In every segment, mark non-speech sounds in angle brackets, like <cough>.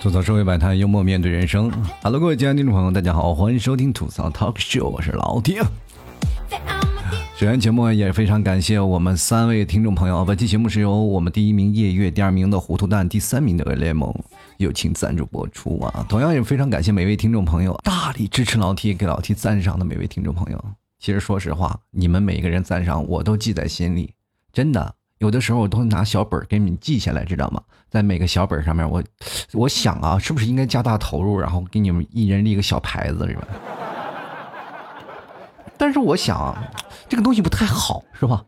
吐槽社会百态，幽默面对人生。Hello，各位亲爱的听众朋友，大家好，欢迎收听吐槽 Talk Show，我是老丁。a. 首先节目也非常感谢我们三位听众朋友，本期节目是由我们第一名夜月、第二名的糊涂蛋、第三名的雷蒙友情赞助播出啊！同样也非常感谢每位听众朋友大力支持老 T、给老 T 赞赏的每位听众朋友。其实说实话，你们每一个人赞赏我都记在心里，真的。有的时候我都拿小本给你们记下来，知道吗？在每个小本上面，我我想啊，是不是应该加大投入，然后给你们一人立个小牌子，是吧？<laughs> 但是我想啊，这个东西不太好，是吧？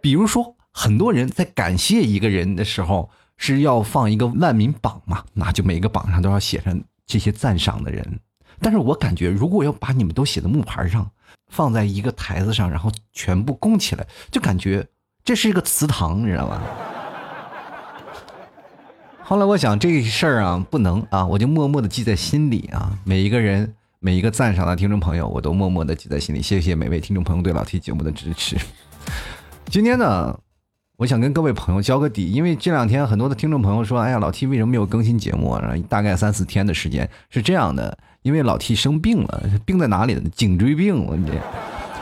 比如说，很多人在感谢一个人的时候是要放一个万民榜嘛，那就每个榜上都要写上这些赞赏的人。但是我感觉，如果要把你们都写在木牌上，放在一个台子上，然后全部供起来，就感觉这是一个祠堂，你知道吗？后来我想这事儿啊不能啊，我就默默的记在心里啊。每一个人，每一个赞赏的听众朋友，我都默默的记在心里。谢谢每位听众朋友对老 T 节目的支持。今天呢，我想跟各位朋友交个底，因为这两天很多的听众朋友说，哎呀，老 T 为什么没有更新节目啊？大概三四天的时间是这样的，因为老 T 生病了，病在哪里呢？颈椎病，我这。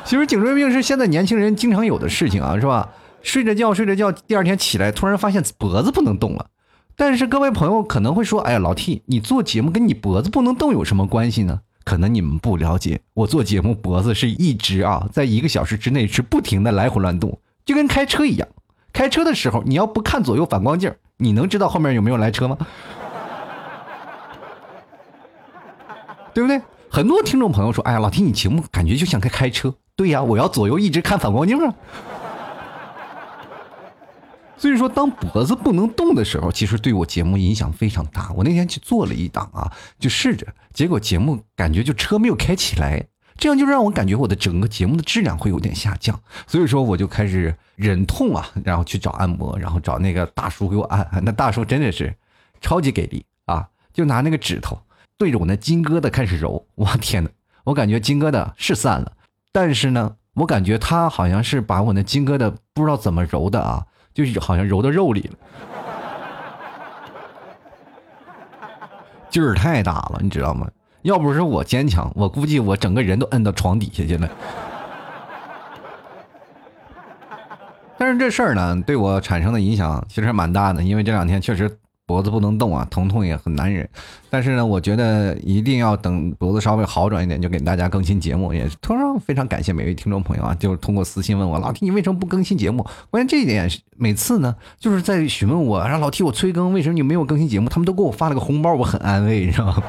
其实颈椎病是现在年轻人经常有的事情啊，是吧？睡着觉睡着觉，第二天起来突然发现脖子不能动了。但是各位朋友可能会说，哎呀，老 T，你做节目跟你脖子不能动有什么关系呢？可能你们不了解，我做节目脖子是一直啊，在一个小时之内是不停的来回乱动，就跟开车一样。开车的时候，你要不看左右反光镜，你能知道后面有没有来车吗？<laughs> 对不对？很多听众朋友说：“哎呀，老听你节目感觉就像在开车。”对呀，我要左右一直看反光镜啊。所以说，当脖子不能动的时候，其实对我节目影响非常大。我那天去做了一档啊，就试着，结果节目感觉就车没有开起来，这样就让我感觉我的整个节目的质量会有点下降。所以说，我就开始忍痛啊，然后去找按摩，然后找那个大叔给我按。<laughs> 那大叔真的是超级给力啊，就拿那个指头对着我那金疙瘩开始揉。<laughs> 我天哪，我感觉金疙瘩是散了，但是呢，我感觉他好像是把我那金疙瘩不知道怎么揉的啊。就是好像揉到肉里了，<laughs> 劲儿太大了，你知道吗？要不是我坚强，我估计我整个人都摁到床底下去了。但是这事儿呢，对我产生的影响其实蛮大的，因为这两天确实脖子不能动啊，疼痛也很难忍。但是呢，我觉得一定要等脖子稍微好转一点，就给大家更新节目。也同样非常感谢每位听众朋友啊，就是通过私信问我老 T 你为什么不更新节目？关键这一点每次呢，就是在询问我，让老 T 我催更，为什么你没有更新节目？他们都给我发了个红包，我很安慰，你知道吗？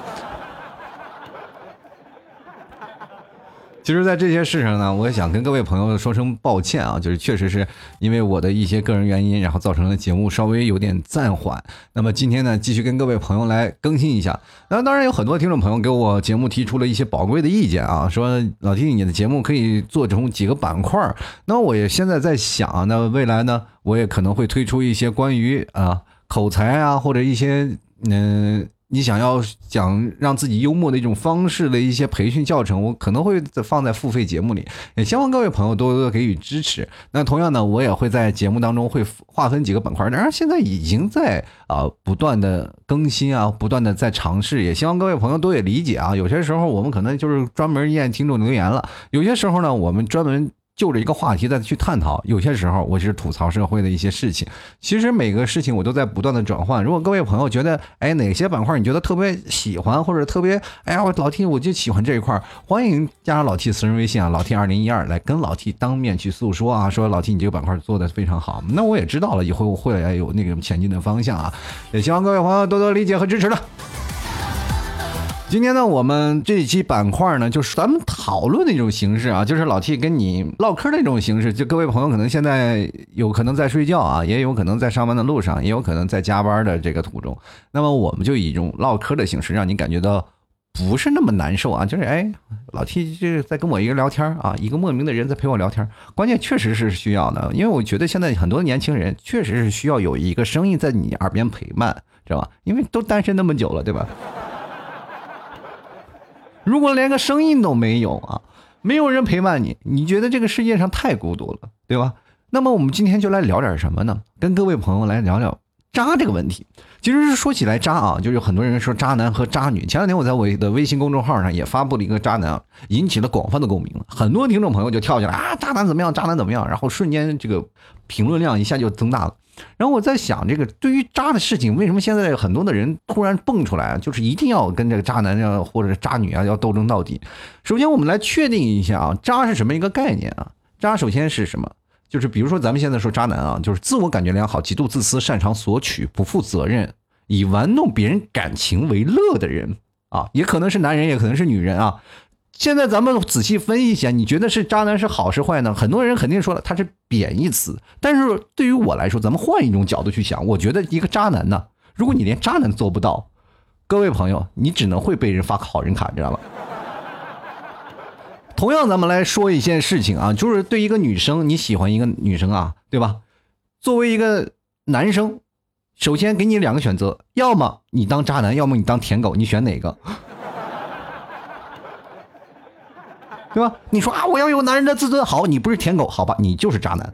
其实，在这些事上呢，我也想跟各位朋友说声抱歉啊，就是确实是因为我的一些个人原因，然后造成了节目稍微有点暂缓。那么今天呢，继续跟各位朋友来更新一下。那当然有很多听众朋友给我节目提出了一些宝贵的意见啊，说老弟，你的节目可以做成几个板块。那我也现在在想，那未来呢，我也可能会推出一些关于啊口才啊，或者一些嗯。你想要讲让自己幽默的一种方式的一些培训教程，我可能会放在付费节目里，也希望各位朋友多多给予支持。那同样呢，我也会在节目当中会划分几个板块，当然现在已经在啊、不断的更新啊，不断的在尝试，也希望各位朋友多也理解啊。有些时候我们可能就是专门验听众留言了，有些时候呢，我们专门。就着一个话题再去探讨，有些时候我是吐槽社会的一些事情。其实每个事情我都在不断的转换。如果各位朋友觉得，哎，哪些板块你觉得特别喜欢，或者特别，哎呀，我老 T 我就喜欢这一块，欢迎加上老 T 私人微信啊，老 T 二零一二来跟老 T 当面去诉说啊，说老 T 你这个板块做的非常好。那我也知道了，以后我会有那个前进的方向啊，也希望各位朋友多多理解和支持了。今天呢，我们这一期板块呢，就是咱们讨论的一种形式啊，就是老 T 跟你唠嗑的一种形式。就各位朋友可能现在有可能在睡觉啊，也有可能在上班的路上，也有可能在加班的这个途中。那么我们就以一种唠嗑的形式，让你感觉到不是那么难受啊。就是哎，老 T 就是在跟我一个聊天啊，一个莫名的人在陪我聊天。关键确实是需要的，因为我觉得现在很多年轻人确实是需要有一个声音在你耳边陪伴，知道吧？因为都单身那么久了，对吧？如果连个声音都没有啊，没有人陪伴你，你觉得这个世界上太孤独了，对吧？那么我们今天就来聊点什么呢？跟各位朋友来聊聊渣这个问题。其实是说起来渣啊，就是很多人说渣男和渣女。前两天我在我的微信公众号上也发布了一个渣男啊，引起了广泛的共鸣，很多听众朋友就跳起来啊，渣男怎么样？渣男怎么样？然后瞬间这个评论量一下就增大了。然后我在想，这个对于渣的事情，为什么现在很多的人突然蹦出来？就是一定要跟这个渣男啊或者是渣女啊要斗争到底。首先，我们来确定一下啊，渣是什么一个概念啊？渣首先是什么？就是比如说咱们现在说渣男啊，就是自我感觉良好、极度自私、擅长索取、不负责任、以玩弄别人感情为乐的人啊，也可能是男人，也可能是女人啊。现在咱们仔细分析一下，你觉得是渣男是好是坏呢？很多人肯定说了，他是贬义词。但是对于我来说，咱们换一种角度去想，我觉得一个渣男呢，如果你连渣男做不到，各位朋友，你只能会被人发好人卡，知道吗？同样，咱们来说一件事情啊，就是对一个女生，你喜欢一个女生啊，对吧？作为一个男生，首先给你两个选择，要么你当渣男，要么你当舔狗，你选哪个？<laughs> 对吧？你说啊，我要有男人的自尊，好，你不是舔狗，好吧，你就是渣男。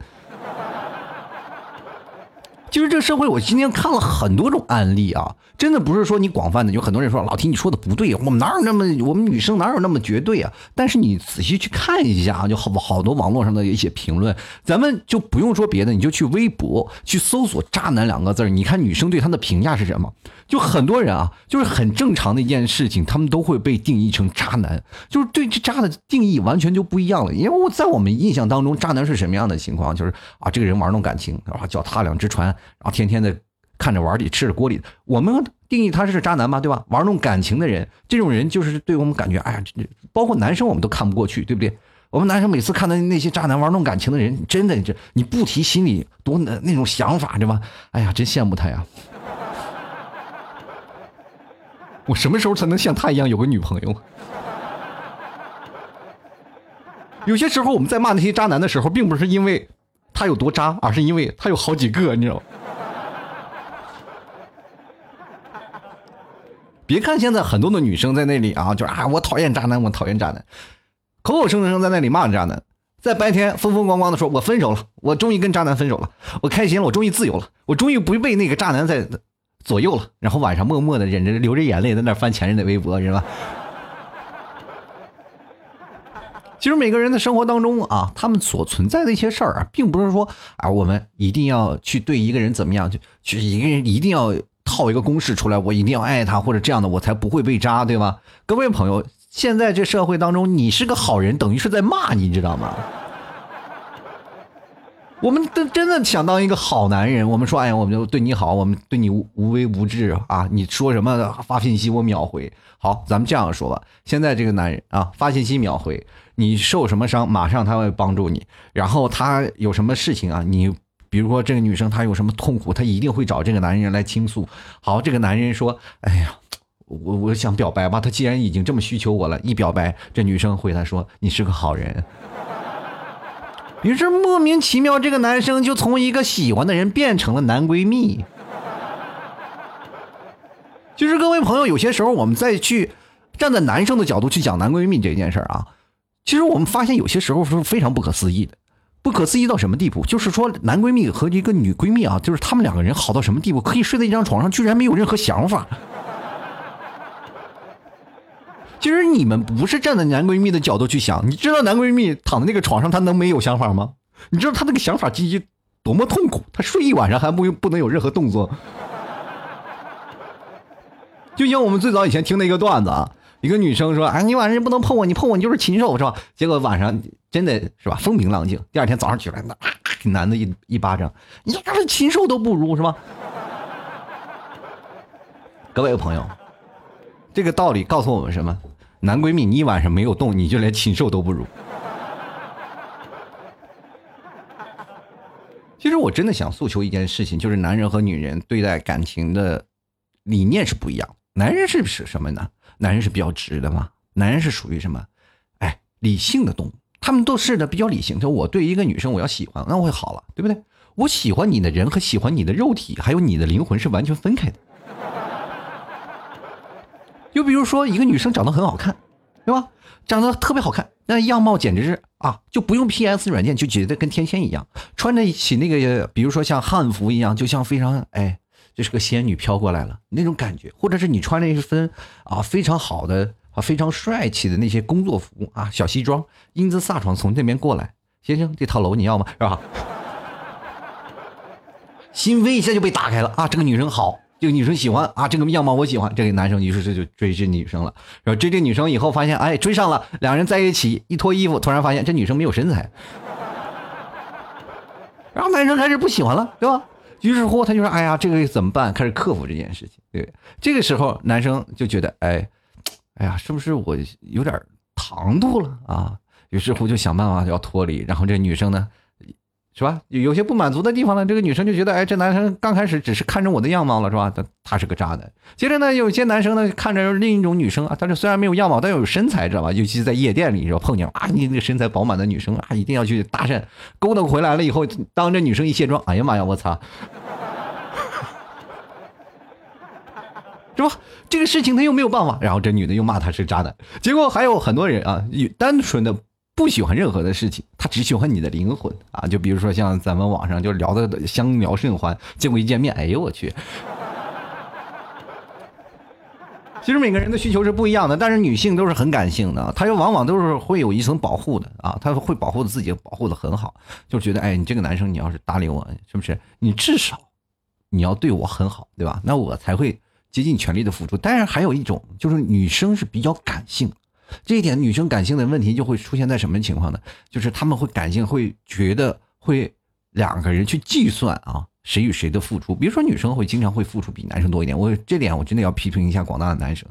其实这个社会，我今天看了很多种案例啊，真的不是说你广泛的，有很多人说老提你说的不对，我们哪有那么我们女生哪有那么绝对啊？但是你仔细去看一下啊，就好好多网络上的一些评论，咱们就不用说别的，你就去微博去搜索“渣男”两个字你看女生对他的评价是什么？就很多人啊，就是很正常的一件事情，他们都会被定义成渣男，就是对这渣的定义完全就不一样了。因为我在我们印象当中，渣男是什么样的情况？就是啊，这个人玩弄感情，然后脚踏两只船，然后天天的看着碗里吃着锅里。我们定义他是渣男嘛，对吧？玩弄感情的人，这种人就是对我们感觉，哎呀，包括男生我们都看不过去，对不对？我们男生每次看到那些渣男玩弄感情的人，真的这你不提心里多那那种想法，对吧？哎呀，真羡慕他呀。<laughs> 我什么时候才能像他一样有个女朋友？<laughs> 有些时候我们在骂那些渣男的时候，并不是因为他有多渣，而是因为他有好几个，你知道吗？别看现在很多的女生在那里啊，就是啊，我讨厌渣男，我讨厌渣男，口口声声在那里骂渣男，在白天风风光光的说，我分手了，我终于跟渣男分手了，我开心了，我终于自由了，我终于不被那个渣男在左右了，然后晚上默默的忍着流着眼泪在那翻前任的微博，是吧？其实每个人的生活当中啊，他们所存在的一些事儿啊，并不是说啊，我们一定要去对一个人怎么样，就去一个人一定要套一个公式出来，我一定要爱他或者这样的，我才不会被渣，对吧？各位朋友，现在这社会当中，你是个好人，等于是在骂你，知道吗？我们真真的想当一个好男人，我们说，哎呀，我们就对你好，我们对你无无微不至啊！你说什么发信息我秒回。好，咱们这样说吧，现在这个男人啊，发信息秒回，你受什么伤，马上他会帮助你。然后他有什么事情啊，你比如说这个女生她有什么痛苦，她一定会找这个男人来倾诉。好，这个男人说，哎呀，我我想表白吧，他既然已经这么需求我了，一表白，这女生回他说，你是个好人。<laughs> 于是莫名其妙，这个男生就从一个喜欢的人变成了男闺蜜。其实各位朋友，有些时候我们再去站在男生的角度去讲男闺蜜这件事儿啊，其实我们发现有些时候是非常不可思议的。不可思议到什么地步？就是说男闺蜜和一个女闺蜜啊，就是他们两个人好到什么地步，可以睡在一张床上，居然没有任何想法。<laughs> 其实你们不是站在男闺蜜的角度去想，你知道男闺蜜躺在那个床上，他能没有想法吗？你知道他那个想法基于多么痛苦？他睡一晚上还不不能有任何动作。就像我们最早以前听的一个段子啊，一个女生说：“啊，你晚上不能碰我，你碰我你就是禽兽，是吧？”结果晚上真的是吧，风平浪静。第二天早上起来，那男的一一巴掌，你这是禽兽都不如，是吧？各位朋友，这个道理告诉我们什么？男闺蜜，你一晚上没有动，你就连禽兽都不如。其实我真的想诉求一件事情，就是男人和女人对待感情的理念是不一样。男人是是什么呢？男人是比较直的嘛，男人是属于什么？哎，理性的动物，他们都是的比较理性。就我对一个女生我要喜欢，那我会好了，对不对？我喜欢你的人和喜欢你的肉体，还有你的灵魂是完全分开的。就比如说一个女生长得很好看，对吧？长得特别好看，那样貌简直是啊，就不用 PS 软件就觉得跟天仙一样，穿着起那个，比如说像汉服一样，就像非常哎，这是个仙女飘过来了那种感觉，或者是你穿了一身啊非常好的啊非常帅气的那些工作服啊小西装，英姿飒爽从这边过来，先生这套楼你要吗？是吧？心扉一下就被打开了啊！这个女生好，这个女生喜欢啊，这个样貌我喜欢。这个男生于是这就追这女生了，然后追这女生以后发现，哎，追上了，两人在一起，一脱衣服，突然发现这女生没有身材，然后男生开始不喜欢了，对吧？于是乎他就说，哎呀，这个怎么办？开始克服这件事情。对，这个时候男生就觉得，哎，哎呀，是不是我有点唐突了啊？于是乎就想办法要脱离，然后这女生呢？是吧？有有些不满足的地方呢，这个女生就觉得，哎，这男生刚开始只是看着我的样貌了，是吧？他他是个渣男。接着呢，有些男生呢，看着另一种女生啊，但是虽然没有样貌，但有身材，知道吧？尤其在夜店里，是吧？碰见啊，你那个身材饱满的女生啊，一定要去搭讪，勾搭回来了以后，当这女生一卸妆，哎呀妈呀，我操，<laughs> 是吧？这个事情他又没有办法，然后这女的又骂他是渣男。结果还有很多人啊，单纯的。不喜欢任何的事情，他只喜欢你的灵魂啊！就比如说像咱们网上就聊的相聊甚欢，结果一见面，哎呦我去！其实每个人的需求是不一样的，但是女性都是很感性的，她就往往都是会有一层保护的啊，她会保护自己，保护的很好，就觉得哎，你这个男生你要是搭理我，是不是？你至少你要对我很好，对吧？那我才会竭尽全力的付出。但是还有一种就是女生是比较感性。这一点，女生感性的问题就会出现在什么情况呢？就是他们会感性，会觉得会两个人去计算啊，谁与谁的付出。比如说，女生会经常会付出比男生多一点。我这点我真的要批评一下广大的男生，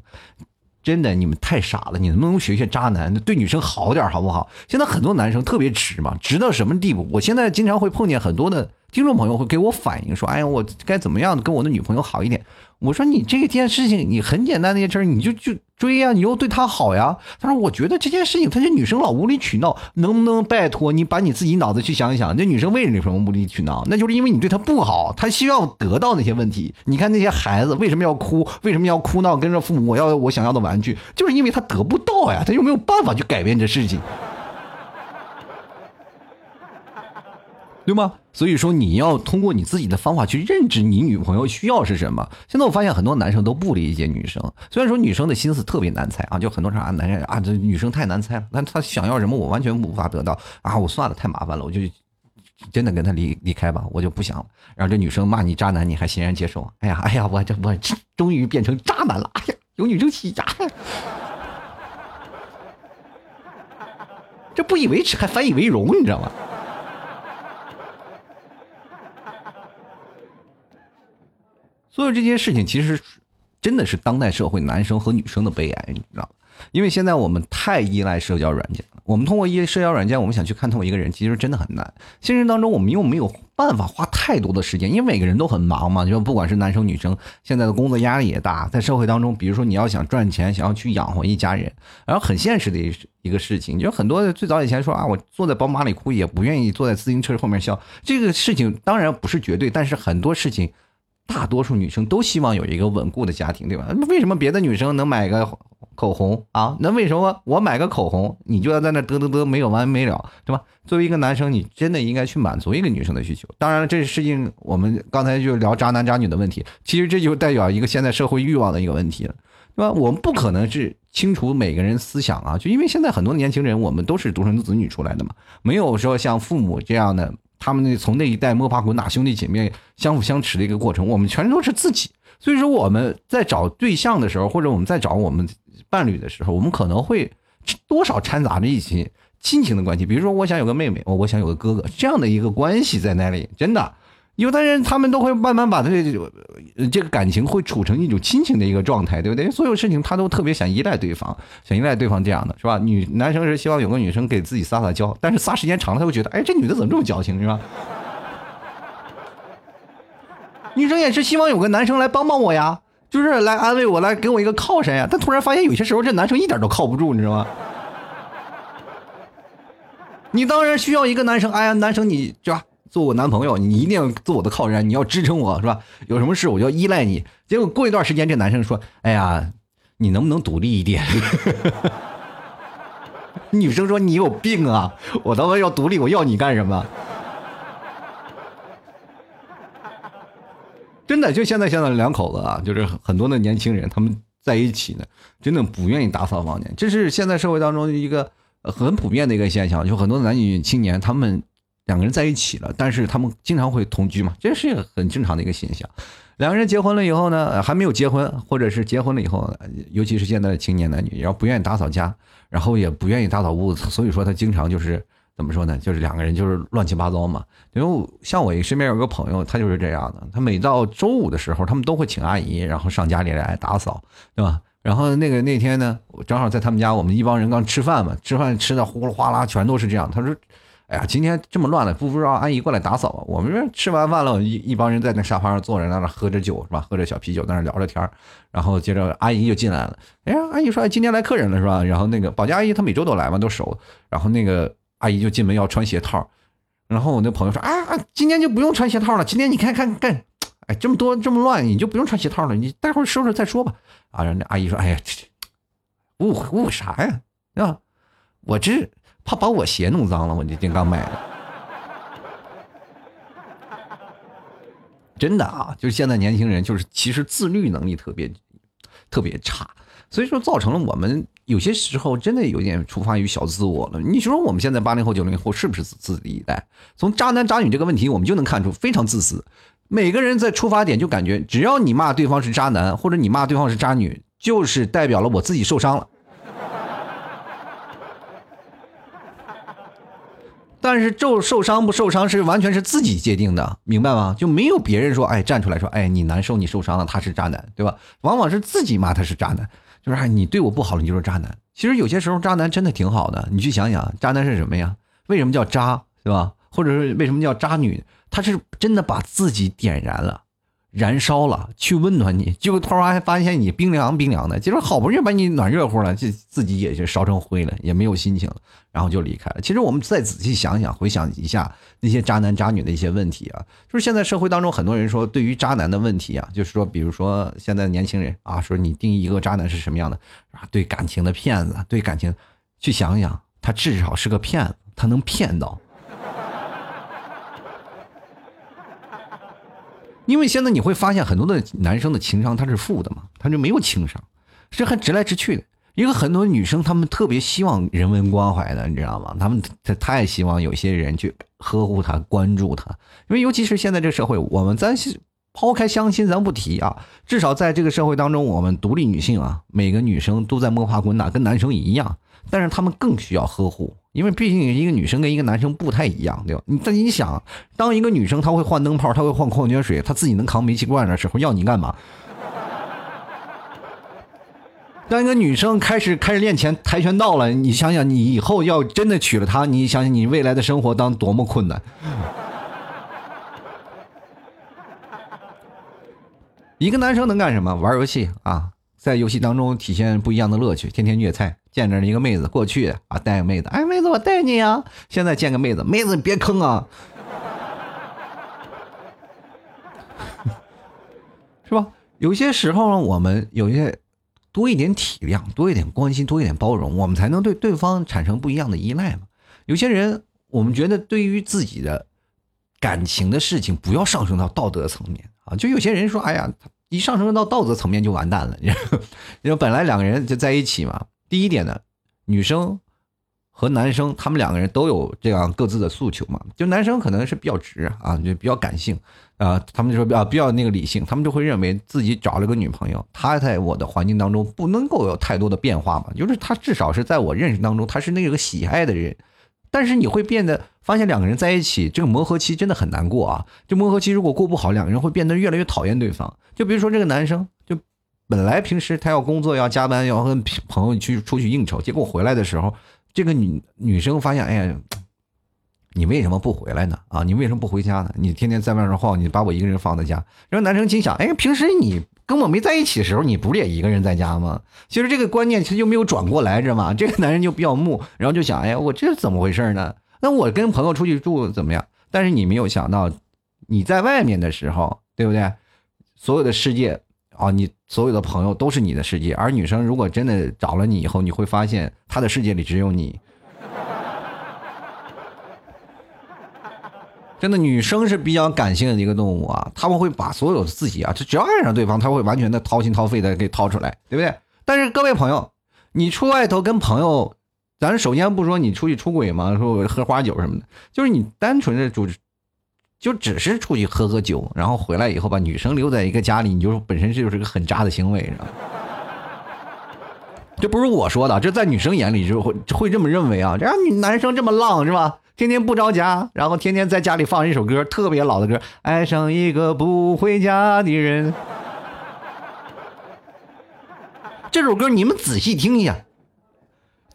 真的你们太傻了，你能不能学学渣男，对女生好点好不好？现在很多男生特别直嘛，直到什么地步？我现在经常会碰见很多的听众朋友会给我反映说：“哎呀，我该怎么样跟我的女朋友好一点？”我说你这件事情，你很简单的一件事你就就追呀，你又对她好呀。他说我觉得这件事情，他这女生老无理取闹，能不能拜托你把你自己脑子去想一想，这女生为什么无理取闹？那就是因为你对她不好，她需要得到那些问题。你看那些孩子为什么要哭，为什么要哭闹，跟着父母我要我想要的玩具，就是因为他得不到呀，他又没有办法去改变这事情。对吗？所以说你要通过你自己的方法去认知你女朋友需要是什么。现在我发现很多男生都不理解女生，虽然说女生的心思特别难猜啊，就很多啥男人啊，这女生太难猜了，但她想要什么我完全无法得到啊，我算了，太麻烦了，我就真的跟他离离开吧，我就不想了。然后这女生骂你渣男，你还欣然接受？哎呀，哎呀，我这我终于变成渣男了，哎呀，有女生喜渣，这不以为耻还反以为荣，你知道吗？所有这些事情，其实真的是当代社会男生和女生的悲哀，你知道吗？因为现在我们太依赖社交软件了。我们通过一些社交软件，我们想去看透一个人，其实真的很难。现实当中，我们又没有办法花太多的时间，因为每个人都很忙嘛。就不管是男生女生，现在的工作压力也大，在社会当中，比如说你要想赚钱，想要去养活一家人，然后很现实的一一个事情，就很多最早以前说啊，我坐在宝马里哭，也不愿意坐在自行车后面笑。这个事情当然不是绝对，但是很多事情。大多数女生都希望有一个稳固的家庭，对吧？为什么别的女生能买个口红啊？那为什么我买个口红，你就要在那嘚嘚嘚没有完没了，对吧？作为一个男生，你真的应该去满足一个女生的需求。当然了，这事情我们刚才就聊渣男渣女的问题，其实这就代表一个现在社会欲望的一个问题了，对吧？我们不可能是清除每个人思想啊，就因为现在很多年轻人，我们都是独生子女出来的嘛，没有说像父母这样的。他们那从那一代摸爬滚打，兄弟姐妹相辅相持的一个过程，我们全都是自己。所以说我们在找对象的时候，或者我们在找我们伴侣的时候，我们可能会多少掺杂着一些亲情的关系。比如说，我想有个妹妹，我我想有个哥哥，这样的一个关系在那里，真的。有的人他们都会慢慢把这这个感情会处成一种亲情的一个状态，对不对？所有事情他都特别想依赖对方，想依赖对方这样的是吧？女男生是希望有个女生给自己撒撒娇，但是撒时间长了，他会觉得，哎，这女的怎么这么矫情，是吧？女生也是希望有个男生来帮帮我呀，就是来安慰我，来给我一个靠山呀。但突然发现有些时候这男生一点都靠不住，你知道吗？你当然需要一个男生，哎呀，男生你是吧？做我男朋友，你一定要做我的靠山，你要支撑我，是吧？有什么事我就要依赖你。结果过一段时间，这男生说：“哎呀，你能不能独立一点？” <laughs> 女生说你有病啊！我他妈要独立，我要你干什么？真的，就现在现在两口子啊，就是很多的年轻人，他们在一起呢，真的不愿意打扫房间，这是现在社会当中一个很普遍的一个现象。就很多男女青年，他们两个人在一起了，但是他们经常会同居嘛，这是很正常的一个现象。两个人结婚了以后呢，还没有结婚，或者是结婚了以后，尤其是现在的青年男女，然后不愿意打扫家，然后也不愿意打扫屋子，所以说他经常就是怎么说呢？就是两个人就是乱七八糟嘛。因为像我身边有个朋友，他就是这样的，他每到周五的时候，他们都会请阿姨，然后上家里来打扫，对吧？然后那个那天呢，正好在他们家，我们一帮人刚吃饭嘛，吃饭吃的呼噜哗啦，全都是这样。他说。哎呀，今天这么乱了，不不知道阿姨过来打扫。我们这吃完饭了，一一帮人在那沙发上坐着，在那喝着酒是吧？喝着小啤酒，在那聊着天然后接着阿姨就进来了。哎呀，阿姨说、今天来客人了是吧？然后那个保洁阿姨她每周都来嘛，都熟。然后那个阿姨就进门要穿鞋套，然后我那朋友说啊，啊今天就不用穿鞋套了，今天你看看看，哎，这么多这么乱，你就不用穿鞋套了，你待会儿收拾再说吧。啊，然后那阿姨说，哎呀，这这误会误会啥呀？啊，我这怕把我鞋弄脏了，我这这刚买的。真的啊，就是现在年轻人就是其实自律能力特别特别差，所以说造成了我们有些时候真的有点出发于小自我了。你说我们现在八零后九零后是不是自自己一代？从渣男渣女这个问题，我们就能看出非常自私。每个人在出发点就感觉，只要你骂对方是渣男，或者你骂对方是渣女，就是代表了我自己受伤了。但是受受伤不受伤是完全是自己界定的，明白吗？就没有别人说，哎，站出来说，哎，你难受，你受伤了，他是渣男，对吧？往往是自己骂他是渣男，就是哎，你对我不好了，你就是渣男。其实有些时候渣男真的挺好的，你去想想，渣男是什么呀？为什么叫渣，对吧？或者是为什么叫渣女？他是真的把自己点燃了。燃烧了，去温暖你，结果突然发现你冰凉冰凉的，结果好不容易把你暖热乎了，就自己也就烧成灰了，也没有心情了，然后就离开了。其实我们再仔细想想，回想一下那些渣男渣女的一些问题啊，就是现在社会当中很多人说，对于渣男的问题啊，就是说，比如说现在年轻人啊，说你定义一个渣男是什么样的啊？对感情的骗子，对感情，去想想，他至少是个骗子，他能骗到。因为现在你会发现很多的男生的情商他是负的嘛，他就没有情商，是很直来直去的。一个很多女生她们特别希望人文关怀的，你知道吗？她们她太希望有些人去呵护她、关注她。因为尤其是现在这个社会，我们咱抛开相亲咱不提啊，至少在这个社会当中，我们独立女性啊，每个女生都在摸爬滚打，跟男生一样，但是她们更需要呵护。因为毕竟一个女生跟一个男生不太一样，对吧？你但你想，当一个女生她会换灯泡，她会换矿泉水，她自己能扛煤气罐的时候，要你干嘛？当一个女生开始开始练拳跆拳道了，你想想，你以后要真的娶了她，你想想你未来的生活当多么困难。一个男生能干什么？玩游戏啊，在游戏当中体现不一样的乐趣，天天虐菜。见着一个妹子过去啊，带个妹子，哎，妹子我带你啊。现在见个妹子，妹子你别坑啊，<laughs> 是吧？有些时候呢，我们有些多一点体谅，多一点关心，多一点包容，我们才能对对方产生不一样的依赖嘛。有些人，我们觉得对于自己的感情的事情，不要上升到道德层面啊。就有些人说，哎呀，一上升到道德层面就完蛋了。因为 <laughs> 本来两个人就在一起嘛。第一点呢，女生和男生他们两个人都有这样各自的诉求嘛。就男生可能是比较直啊，就比较感性啊，他们就说比较比较那个理性，他们就会认为自己找了个女朋友，她在我的环境当中不能够有太多的变化嘛，就是她至少是在我认识当中，她是那个喜爱的人。但是你会变得发现两个人在一起，这个磨合期真的很难过啊。这磨合期如果过不好，两个人会变得越来越讨厌对方。就比如说这个男生就。本来平时他要工作要加班要跟朋友去出去应酬，结果回来的时候，这个女女生发现，哎呀，你为什么不回来呢？啊，你为什么不回家呢？你天天在外面晃，你把我一个人放在家。然后男生心想，哎，平时你跟我没在一起的时候，你不是也一个人在家吗？其实这个观念其实就没有转过来，知道吗？这个男人就比较木，然后就想，哎呀，我这是怎么回事呢？那我跟朋友出去住怎么样？但是你没有想到，你在外面的时候，对不对？所有的世界。啊，你所有的朋友都是你的世界。而女生如果真的找了你以后，你会发现她的世界里只有你。<laughs> 真的，女生是比较感性的一个动物啊，他们会把所有的自己啊，就只要爱上对方，他会完全的掏心掏肺的给掏出来，对不对？但是各位朋友，你出外头跟朋友，咱首先不说你出去出轨嘛，说喝花酒什么的，就是你单纯的主就只是出去喝喝酒，然后回来以后把女生留在一个家里，你就本身这就是个很渣的行为，知道吗？这不是我说的，这在女生眼里就会会这么认为啊。这样男生这么浪是吧？天天不着家，然后天天在家里放一首歌，特别老的歌，《爱上一个不回家的人》。这首歌你们仔细听一下，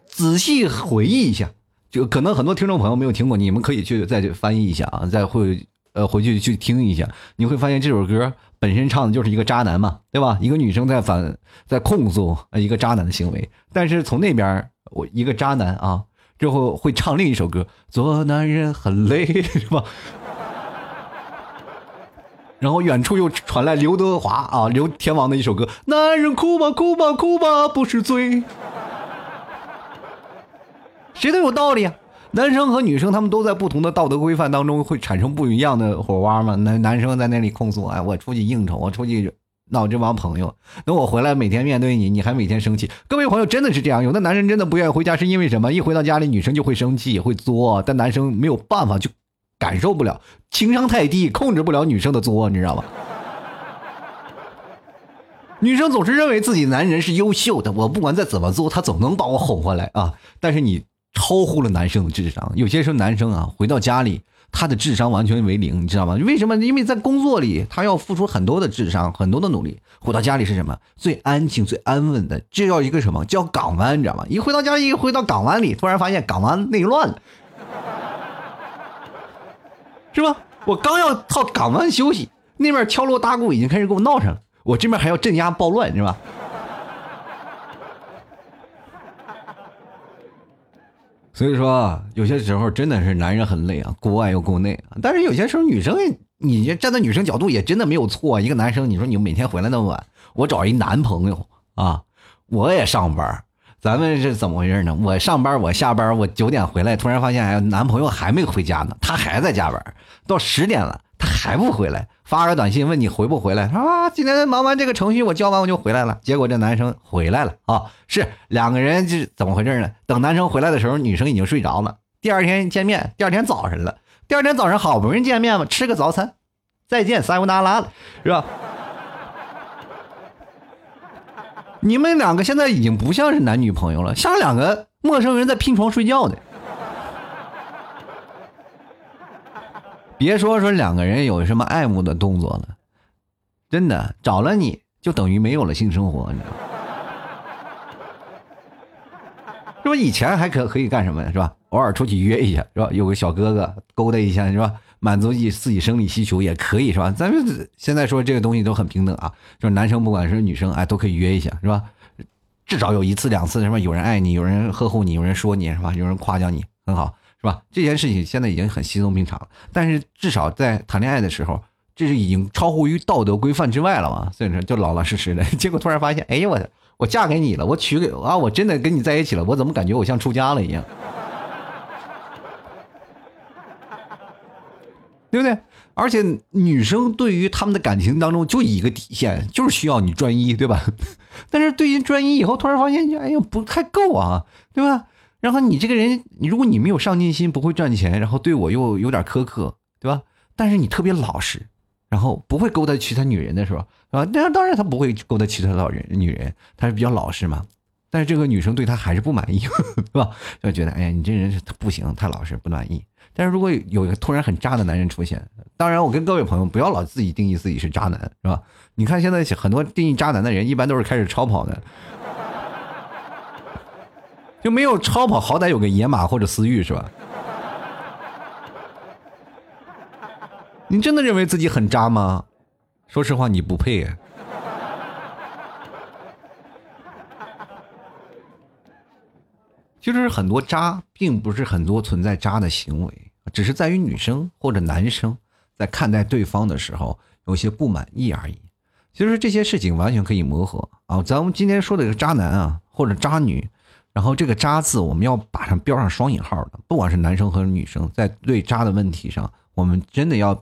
仔细回忆一下，就可能很多听众朋友没有听过，你们可以去再去翻译一下啊，再会呃回去去听一下，你会发现这首歌本身唱的就是一个渣男嘛，对吧？一个女生在反在控诉一个渣男的行为，但是从那边我一个渣男啊，之后会唱另一首歌，做男人很累，是吧？然后远处又传来刘德华啊，刘天王的一首歌，男人哭吧哭吧哭吧不是罪，谁都有道理啊。男生和女生他们都在不同的道德规范当中会产生不一样的火花嘛。男男生在那里控诉，哎，我出去应酬，我出去闹这帮朋友，等我回来每天面对你，你还每天生气。各位朋友真的是这样，有的男人真的不愿意回家，是因为什么？一回到家里，女生就会生气，会作，但男生没有办法就感受不了，情商太低，控制不了女生的作，你知道吗？女生总是认为自己男人是优秀的，我不管再怎么做，他总能把我哄回来啊。但是你超乎了男生的智商，有些时候男生啊回到家里，他的智商完全为零，你知道吗？为什么？因为在工作里他要付出很多的智商，很多的努力。回到家里是什么？最安静、最安稳的，这叫一个什么叫港湾？你知道吗？一回到家，一回到港湾里，突然发现港湾内乱了。是吧？我刚要到港湾休息，那边敲锣打鼓已经开始给我闹上了，我这边还要镇压暴乱，是吧？所以说，有些时候真的是男人很累啊，国外又国内啊。但是有些时候女生，你站在女生角度也真的没有错。一个男生，你说你每天回来那么晚，我找一男朋友啊，我也上班，咱们是怎么回事呢？我上班，我下班，我九点回来，突然发现，哎，男朋友还没回家呢，他还在加班，到十点了，他还不回来，发个短信问你回不回来，说啊，今天忙完这个程序，我交完我就回来了。结果这男生回来了啊，是两个人是怎么回事呢？等男生回来的时候，女生已经睡着了。第二天见面，第二天早上了，第二天早上好不容易见面嘛，吃个早餐，再见，撒由那拉了，是吧？你们两个现在已经不像是男女朋友了，像两个陌生人在拼床睡觉的。别说说两个人有什么爱慕的动作了，真的找了你就等于没有了性生活，你知道吗？<laughs> 是吧？以前还可可以干什么呀是吧？偶尔出去约一下是吧？有个小哥哥勾搭一下是吧？满足自自己生理需求也可以是吧？咱们现在说这个东西都很平等啊，就是男生不管是女生哎都可以约一下是吧？至少有一次两次是吧？有人爱你，有人呵护你，有人说你是吧？有人夸奖你很好是吧？这件事情现在已经很稀松平常了，但是至少在谈恋爱的时候，这是已经超乎于道德规范之外了嘛？所以说就老老实实的，<laughs> 结果突然发现，哎呀我我嫁给你了，我娶给啊，我真的跟你在一起了，我怎么感觉我像出家了一样？<laughs> 对不对？而且女生对于他们的感情当中就一个底线，就是需要你专一，对吧？<laughs> 但是对于专一以后，突然发现，哎呀，不太够啊，对吧？然后你这个人，如果你没有上进心，不会赚钱，然后对我又有点苛刻，对吧？但是你特别老实，然后不会勾搭其他女人的是吧？啊，那当然他不会勾搭其他老人女人，他是比较老实嘛。但是这个女生对他还是不满意，是吧？就觉得，哎呀，你这人是不行，太老实，不满意。但是如果有一个突然很渣的男人出现，当然我跟各位朋友不要老自己定义自己是渣男，是吧？你看现在很多定义渣男的人，一般都是开始超跑的，就没有超跑，好歹有个野马或者思域，是吧？你真的认为自己很渣吗？说实话，你不配。其实很多渣，并不是很多存在渣的行为，只是在于女生或者男生在看待对方的时候有些不满意而已。其实这些事情完全可以磨合啊。咱们今天说的这个渣男啊，或者渣女，然后这个“渣”字我们要把上标上双引号的，不管是男生和女生，在对渣的问题上，我们真的要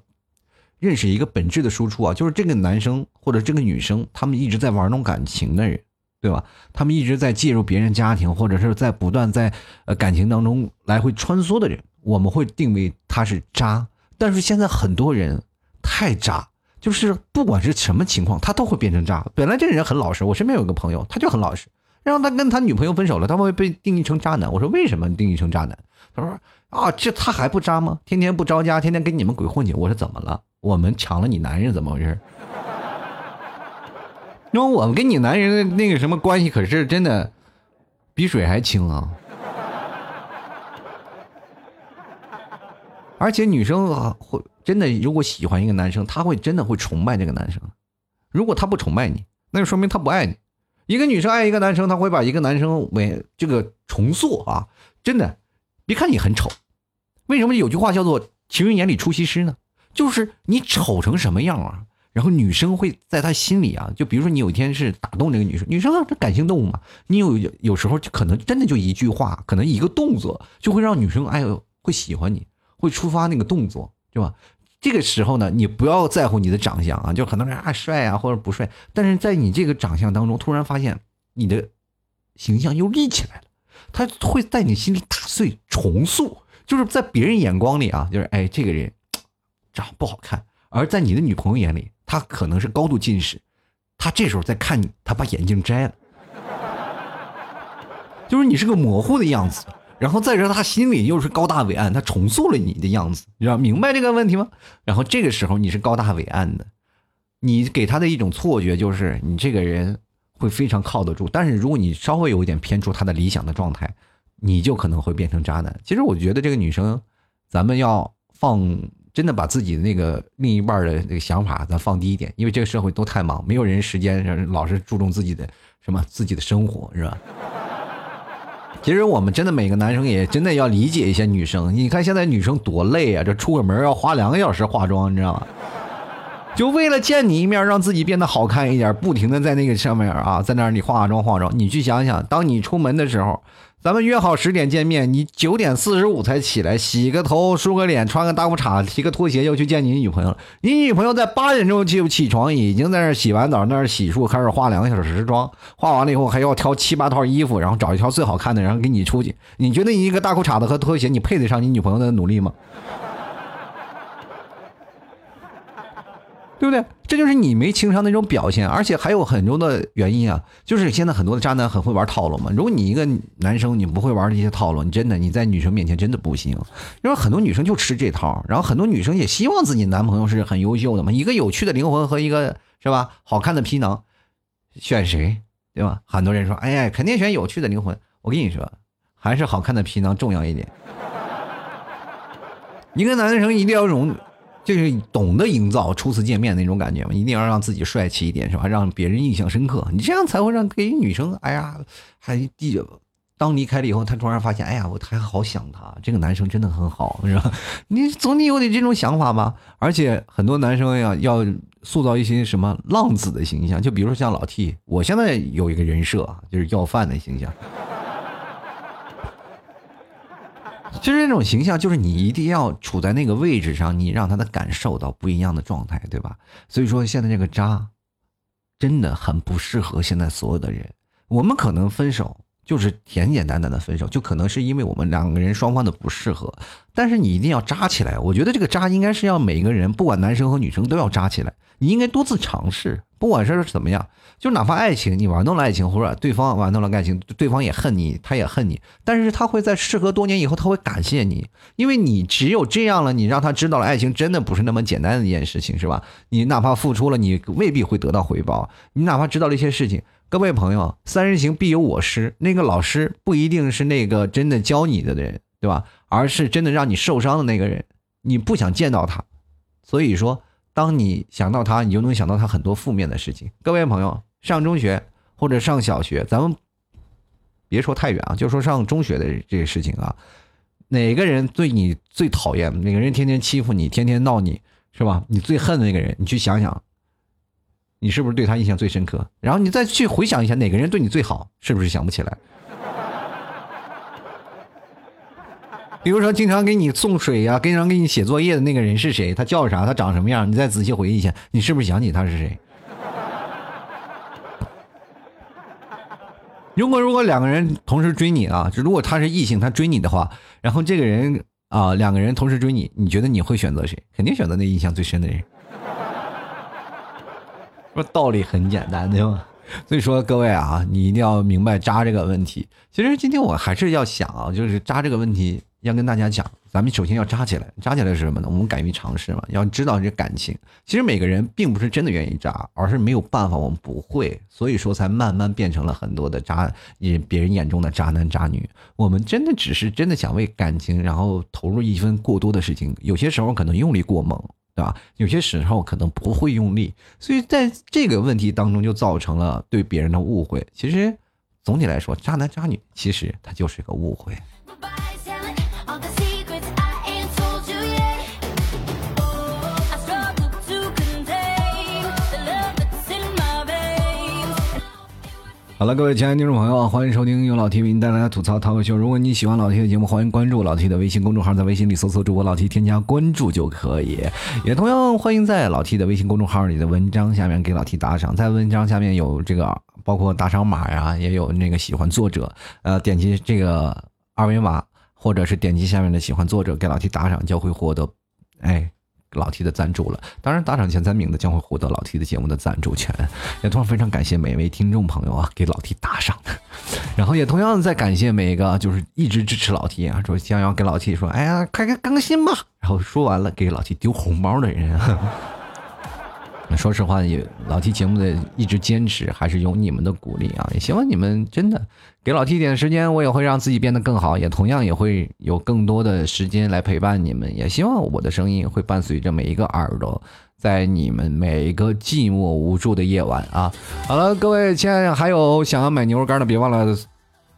认识一个本质的输出啊，就是这个男生或者这个女生，他们一直在玩弄感情的人，对吧？他们一直在介入别人家庭，或者是在不断在呃感情当中来回穿梭的人，我们会定位他是渣。但是现在很多人太渣，就是不管是什么情况，他都会变成渣。本来这个人很老实，我身边有个朋友，他就很老实，然后他跟他女朋友分手了，他会被定义成渣男。我说为什么定义成渣男？他说啊，这他还不渣吗？天天不着家，天天跟你们鬼混去。我说怎么了？我们抢了你男人，怎么回事？因为我们跟你男人的那个什么关系，可是真的比水还清啊！而且女生啊会真的，如果喜欢一个男生，她会真的会崇拜这个男生。如果她不崇拜你，那就说明她不爱你。一个女生爱一个男生，她会把一个男生为这个重塑啊！真的，别看你很丑，为什么有句话叫做“情人眼里出西施”呢？就是你丑成什么样啊，然后女生会在她心里啊，就比如说你有一天是打动这个女生，女生啊这感性动物嘛，你有有时候就可能真的就一句话，可能一个动作就会让女生哎呦会喜欢你，会触发那个动作，对吧？这个时候呢，你不要在乎你的长相啊，就很多人啊帅啊或者不帅，但是在你这个长相当中，突然发现你的形象又立起来了，他会在你心里打碎重塑，就是在别人眼光里啊，就是哎这个人长不好看，而在你的女朋友眼里，她可能是高度近视，她这时候在看你，她把眼镜摘了，就是你是个模糊的样子。然后再说他心里又是高大伟岸，他重塑了你的样子，你知道明白这个问题吗？然后这个时候你是高大伟岸的，你给他的一种错觉就是你这个人会非常靠得住，但是如果你稍微有一点偏出他的理想的状态，你就可能会变成渣男。其实我觉得这个女生，咱们要放真的把自己的那个另一半的那个想法咱放低一点，因为这个社会都太忙，没有人时间老是注重自己的什么自己的生活，是吧？其实我们真的每个男生也真的要理解一些女生。你看现在女生多累啊，这出个门要花两个小时化妆，你知道吗？就为了见你一面，让自己变得好看一点，不停的在那个上面啊，在那儿你化妆化妆。你去想想，当你出门的时候，咱们约好十点见面，你九点四十五才起来，洗个头，梳个脸，穿个大裤衩，提个拖鞋，又去见你女朋友了。你女朋友在八点钟就起床，已经在那儿洗完澡，那儿洗漱，开始化两个小时妆。化完了以后，还要挑七八套衣服，然后找一条最好看的，然后给你出去。你觉得你一个大裤衩子和拖鞋，你配得上你女朋友的努力吗？对不对？这就是你没情商的一种表现，而且还有很多的原因啊。就是现在很多的渣男很会玩套路嘛。如果你一个男生你不会玩这些套路，你真的你在女生面前真的不行。因为很多女生就吃这套，然后很多女生也希望自己男朋友是很优秀的嘛。一个有趣的灵魂和一个是吧好看的皮囊，选谁对吧？很多人说，哎呀，肯定选有趣的灵魂。我跟你说，还是好看的皮囊重要一点。一个男生一定要容。就是懂得营造初次见面那种感觉嘛，一定要让自己帅气一点，是吧？让别人印象深刻，你这样才会让给女生，哎呀，还第当离开了以后，她突然发现，哎呀，我还好想他，这个男生真的很好，是吧？<laughs> 你总得有点这种想法吧？而且很多男生呀，要塑造一些什么浪子的形象，就比如说像老 T，我现在有一个人设，就是要饭的形象。其实那种形象就是你一定要处在那个位置上，你让他的感受到不一样的状态，对吧？所以说现在这个渣，真的很不适合现在所有的人。我们可能分手就是简简单单的分手，就可能是因为我们两个人双方的不适合。但是你一定要渣起来，我觉得这个渣应该是要每个人，不管男生和女生都要渣起来。你应该多次尝试，不管是怎么样，就哪怕爱情你玩弄了爱情，或者对方玩弄了爱情，对方也恨你，他也恨你，但是他会在事隔多年以后，他会感谢你，因为你只有这样了，你让他知道了爱情真的不是那么简单的一件事情，是吧？你哪怕付出了，你未必会得到回报。你哪怕知道了一些事情，各位朋友，三人行必有我师，那个老师不一定是那个真的教你的人，对吧？而是真的让你受伤的那个人，你不想见到他，所以说。当你想到他，你就能想到他很多负面的事情。各位朋友，上中学或者上小学，咱们别说太远啊，就说上中学的这个事情啊，哪个人对你最讨厌？哪个人天天欺负你，天天闹你，是吧？你最恨的那个人，你去想想，你是不是对他印象最深刻？然后你再去回想一下，哪个人对你最好，是不是想不起来？比如说，经常给你送水呀、经常给你写作业的那个人是谁？他叫啥？他长什么样？你再仔细回忆一下，你是不是想起他是谁？<laughs> 如果如果两个人同时追你啊，如果他是异性，他追你的话，然后这个人啊，两个人同时追你，你觉得你会选择谁？肯定选择那印象最深的人。说道理很简单，对吗？所以说各位啊，你一定要明白渣这个问题。其实今天我还是要想啊，就是渣这个问题要跟大家讲，咱们首先要扎起来。扎起来是什么呢？我们敢于尝试嘛，要知道这感情。其实每个人并不是真的愿意渣，而是没有办法，我们不会，所以说才慢慢变成了很多的渣，别人眼中的渣男渣女。我们真的只是真的想为感情，然后投入一份过多的事情，有些时候可能用力过猛。对吧？有些时候可能不会用力，所以在这个问题当中就造成了对别人的误会。其实总体来说，渣男渣女其实他就是一个误会。好了，各位亲爱的听众朋友，欢迎收听由老 T 为您带来的吐槽涛口秀。如果你喜欢老 T 的节目，欢迎关注老 T 的微信公众号，在微信里搜索主播老 T，添加关注就可以。也同样欢迎在老 T 的微信公众号里的文章下面给老 T 打赏，在文章下面有这个包括打赏码呀，也有那个喜欢作者，呃，点击这个二维码，或者是点击下面的喜欢作者给老 T 打赏，就会获得，哎。老 T 的赞助了，当然打赏前三名的将会获得老 T 的节目的赞助权，也同样非常感谢每一位听众朋友啊给老 T 打赏，然后也同样的再感谢每一个就是一直支持老 T 啊，说想要给老 T 说哎呀快快更新吧，然后说完了给老 T 丢红包的人啊。说实话，也老 T 节目的一直坚持，还是有你们的鼓励啊！也希望你们真的给老 T 一点时间，我也会让自己变得更好，也同样也会有更多的时间来陪伴你们。也希望我的声音会伴随着每一个耳朵，在你们每一个寂寞无助的夜晚啊！好了，各位亲爱的，还有想要买牛肉干的，别忘了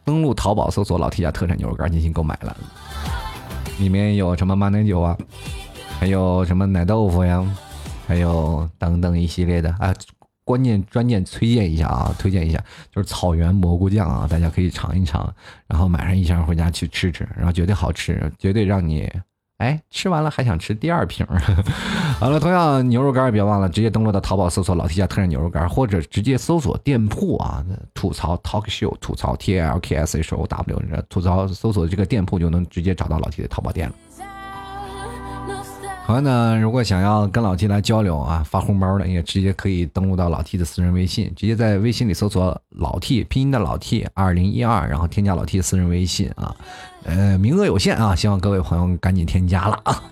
登录淘宝搜索“老 T 家特产牛肉干”进行购买了，里面有什么马奶酒啊，还有什么奶豆腐呀。还有等等一系列的啊，关键专键推荐一下啊，推荐一下就是草原蘑菇酱啊，大家可以尝一尝，然后买上一箱回家去吃吃，然后绝对好吃，绝对让你哎吃完了还想吃第二瓶。<laughs> 好了，同样牛肉干别忘了直接登录到淘宝搜索老 T 家特产牛肉干，或者直接搜索店铺啊，吐槽 Talk Show 吐槽 T A L K S H O W 吐槽搜索这个店铺就能直接找到老 T 的淘宝店了。朋友呢，如果想要跟老 T 来交流啊，发红包的也直接可以登录到老 T 的私人微信，直接在微信里搜索老 T 拼音的老 T 二零一二，然后添加老 T 私人微信啊，呃，名额有限啊，希望各位朋友赶紧添加了啊。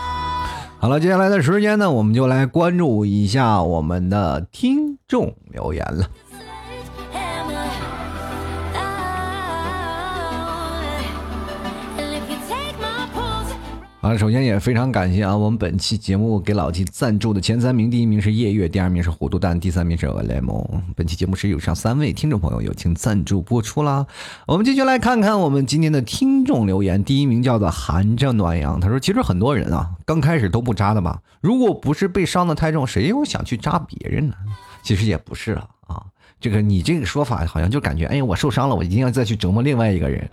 <laughs> 好了，接下来的时间呢，我们就来关注一下我们的听众留言了。啊，首先也非常感谢啊，我们本期节目给老季赞助的前三名，第一名是夜月，第二名是糊涂蛋，第三名是俄莱蒙。本期节目是有上三位听众朋友友情赞助播出啦。我们继续来看看我们今天的听众留言，第一名叫做含着暖阳，他说：“其实很多人啊，刚开始都不扎的嘛，如果不是被伤的太重，谁又想去扎别人呢？其实也不是了啊，这个你这个说法好像就感觉，哎呀，我受伤了，我一定要再去折磨另外一个人。”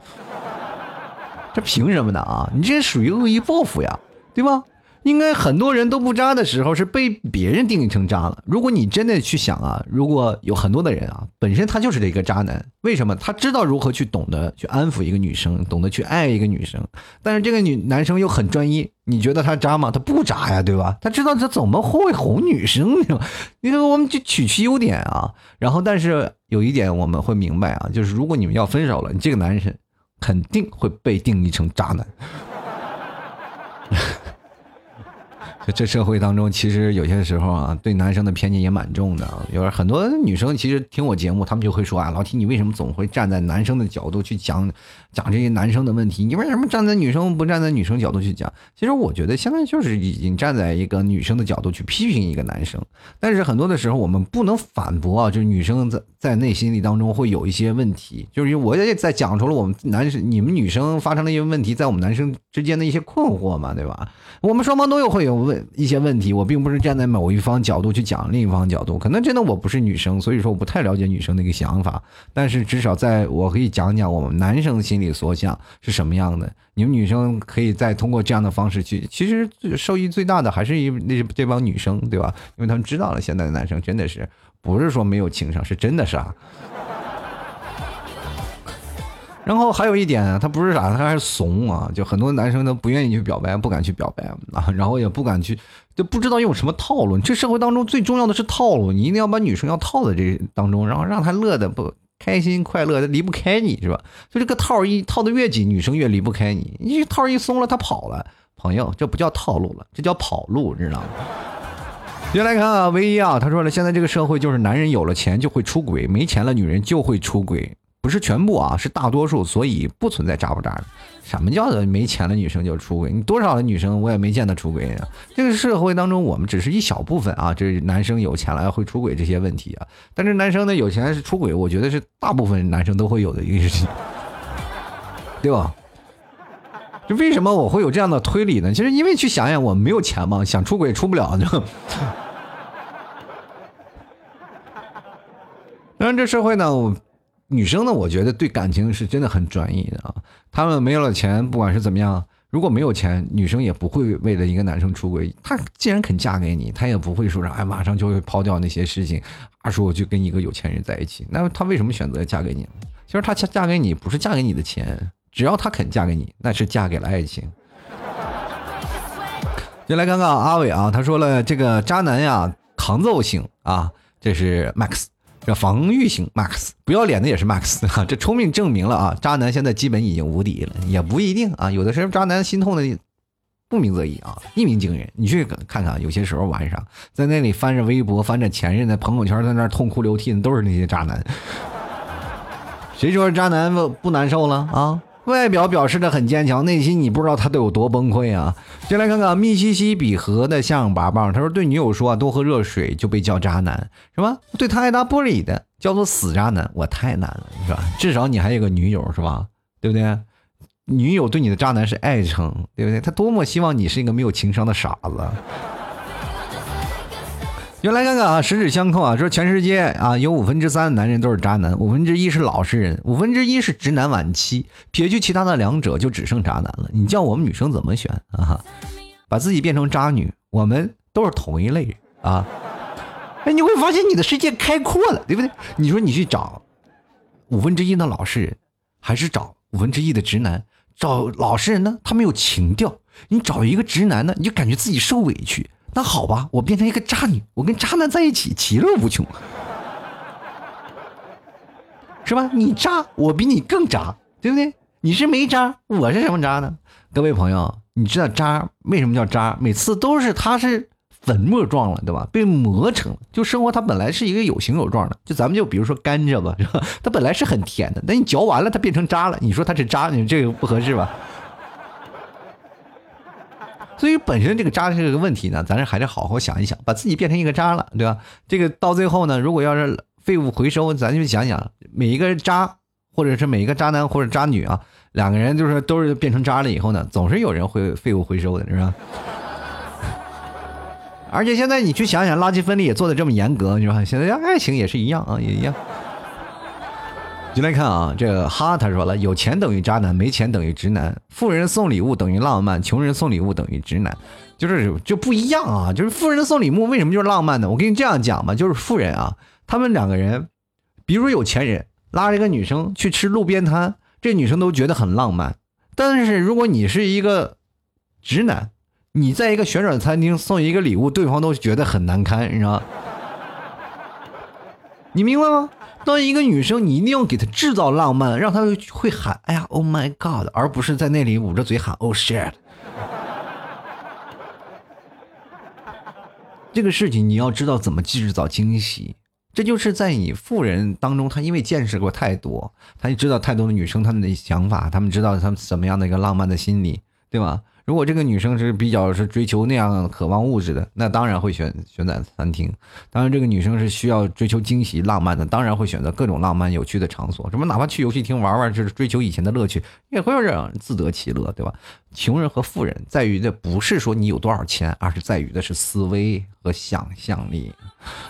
这凭什么呢啊？你这属于恶意报复呀，对吧？应该很多人都不渣的时候是被别人定义成渣了。如果你真的去想啊，如果有很多的人啊，本身他就是这个渣男，为什么？他知道如何去懂得去安抚一个女生，懂得去爱一个女生，但是这个女男生又很专一，你觉得他渣吗？他不渣呀，对吧？他知道他怎么会哄女生，呢？你说我们就取其优点啊，然后但是有一点我们会明白啊，就是如果你们要分手了，你这个男生。肯定会被定义成渣男。<laughs> 这社会当中，其实有些时候啊，对男生的偏见也蛮重的。有很多女生其实听我节目，他们就会说啊，老提你为什么总会站在男生的角度去讲讲这些男生的问题？你为什么站在女生不站在女生角度去讲？其实我觉得现在就是已经站在一个女生的角度去批评一个男生。但是很多的时候，我们不能反驳啊，就是女生在在内心里当中会有一些问题，就是我也在讲出了我们男生、你们女生发生的一些问题，在我们男生之间的一些困惑嘛，对吧？我们双方都有会有问。问一些问题，我并不是站在某一方角度去讲另一方角度，可能真的我不是女生，所以说我不太了解女生的一个想法，但是至少在我可以讲讲我们男生心里所想是什么样的，你们女生可以再通过这样的方式去，其实受益最大的还是一那这帮女生，对吧？因为他们知道了现在的男生真的是不是说没有情商，是真的傻。然后还有一点，他不是傻，他还是怂啊！就很多男生都不愿意去表白，不敢去表白啊，然后也不敢去，就不知道用什么套路。这社会当中最重要的是套路，你一定要把女生要套在这当中，然后让她乐的不开心快乐，他离不开你是吧？就这个套一套的越紧，女生越离不开你。你套一松了，她跑了，朋友，这不叫套路了，这叫跑路，知道吗？<laughs> 接来看啊，唯一啊，他说了，现在这个社会就是男人有了钱就会出轨，没钱了女人就会出轨。不是全部啊，是大多数，所以不存在渣不渣的。什么叫做没钱的女生就出轨？你多少的女生我也没见她出轨啊。这个社会当中，我们只是一小部分啊，这男生有钱了会出轨这些问题啊。但是男生呢，有钱是出轨，我觉得是大部分男生都会有的一个事情，对吧？就为什么我会有这样的推理呢？其实因为去想想，我们没有钱嘛，想出轨出不了就。当然，这社会呢，我。女生呢，我觉得对感情是真的很专一的啊。他们没有了钱，不管是怎么样，如果没有钱，女生也不会为了一个男生出轨。她既然肯嫁给你，她也不会说哎马上就会抛掉那些事情，啊说我就跟一个有钱人在一起。那她为什么选择嫁给你？其实她嫁嫁给你不是嫁给你的钱，只要她肯嫁给你，那是嫁给了爱情。<laughs> 就来看看阿伟啊，他说了这个渣男呀，抗揍型啊，这是 Max。这防御型 Max 不要脸的也是 Max 啊！这充分证明了啊，渣男现在基本已经无敌了，也不一定啊。有的时候渣男心痛的不鸣则已啊，一鸣惊人。你去看看，有些时候晚上在那里翻着微博、翻着前任的朋友圈，在那痛哭流涕的都是那些渣男。<laughs> 谁说渣男不不难受了啊？外表表示的很坚强，内心你不知道他都有多崩溃啊！先来看看密西西比河的象拔蚌，他说对女友说啊，多喝热水就被叫渣男，是吧？对他爱答不理的叫做死渣男，我太难了，是吧？至少你还有个女友，是吧？对不对？女友对你的渣男是爱称，对不对？他多么希望你是一个没有情商的傻子。原来看看啊，十指相扣啊，说全世界啊有五分之三的男人都是渣男，五分之一是老实人，五分之一是直男晚期，撇去其他的两者，就只剩渣男了。你叫我们女生怎么选啊？把自己变成渣女，我们都是同一类人啊。哎，你会发现你的世界开阔了，对不对？你说你去找五分之一的老实人，还是找五分之一的直男？找老实人呢，他没有情调；你找一个直男呢，你就感觉自己受委屈。那好吧，我变成一个渣女，我跟渣男在一起，其乐无穷，是吧？你渣，我比你更渣，对不对？你是没渣，我是什么渣呢？各位朋友，你知道渣为什么叫渣？每次都是它是粉末状了，对吧？被磨成了。就生活它本来是一个有形有状的，就咱们就比如说甘蔗吧，是吧？它本来是很甜的，但你嚼完了，它变成渣了。你说它是渣，你这个不合适吧？所以本身这个渣是个问题呢，咱还是好好想一想，把自己变成一个渣了，对吧？这个到最后呢，如果要是废物回收，咱就想想每一个渣，或者是每一个渣男或者渣女啊，两个人就是都是变成渣了以后呢，总是有人会废物回收的，是吧？<laughs> 而且现在你去想想，垃圾分类也做的这么严格，你说现在爱情也是一样啊，也一样。就来看啊，这个哈他说了，有钱等于渣男，没钱等于直男。富人送礼物等于浪漫，穷人送礼物等于直男，就是就不一样啊。就是富人送礼物为什么就是浪漫呢？我跟你这样讲吧，就是富人啊，他们两个人，比如说有钱人拉着一个女生去吃路边摊，这女生都觉得很浪漫。但是如果你是一个直男，你在一个旋转餐厅送一个礼物，对方都觉得很难堪，你知道？你明白吗？当一个女生，你一定要给她制造浪漫，让她会喊“哎呀，Oh my God”，而不是在那里捂着嘴喊 “Oh shit”。这个事情你要知道怎么制造惊喜，这就是在你富人当中，他因为见识过太多，他就知道太多的女生他们的想法，他们知道他们怎么样的一个浪漫的心理，对吧？如果这个女生是比较是追求那样渴望物质的，那当然会选选择餐厅。当然，这个女生是需要追求惊喜、浪漫的，当然会选择各种浪漫有趣的场所。什么哪怕去游戏厅玩玩，就是追求以前的乐趣，也会让人自得其乐，对吧？穷人和富人在于的不是说你有多少钱，而是在于的是思维和想象力。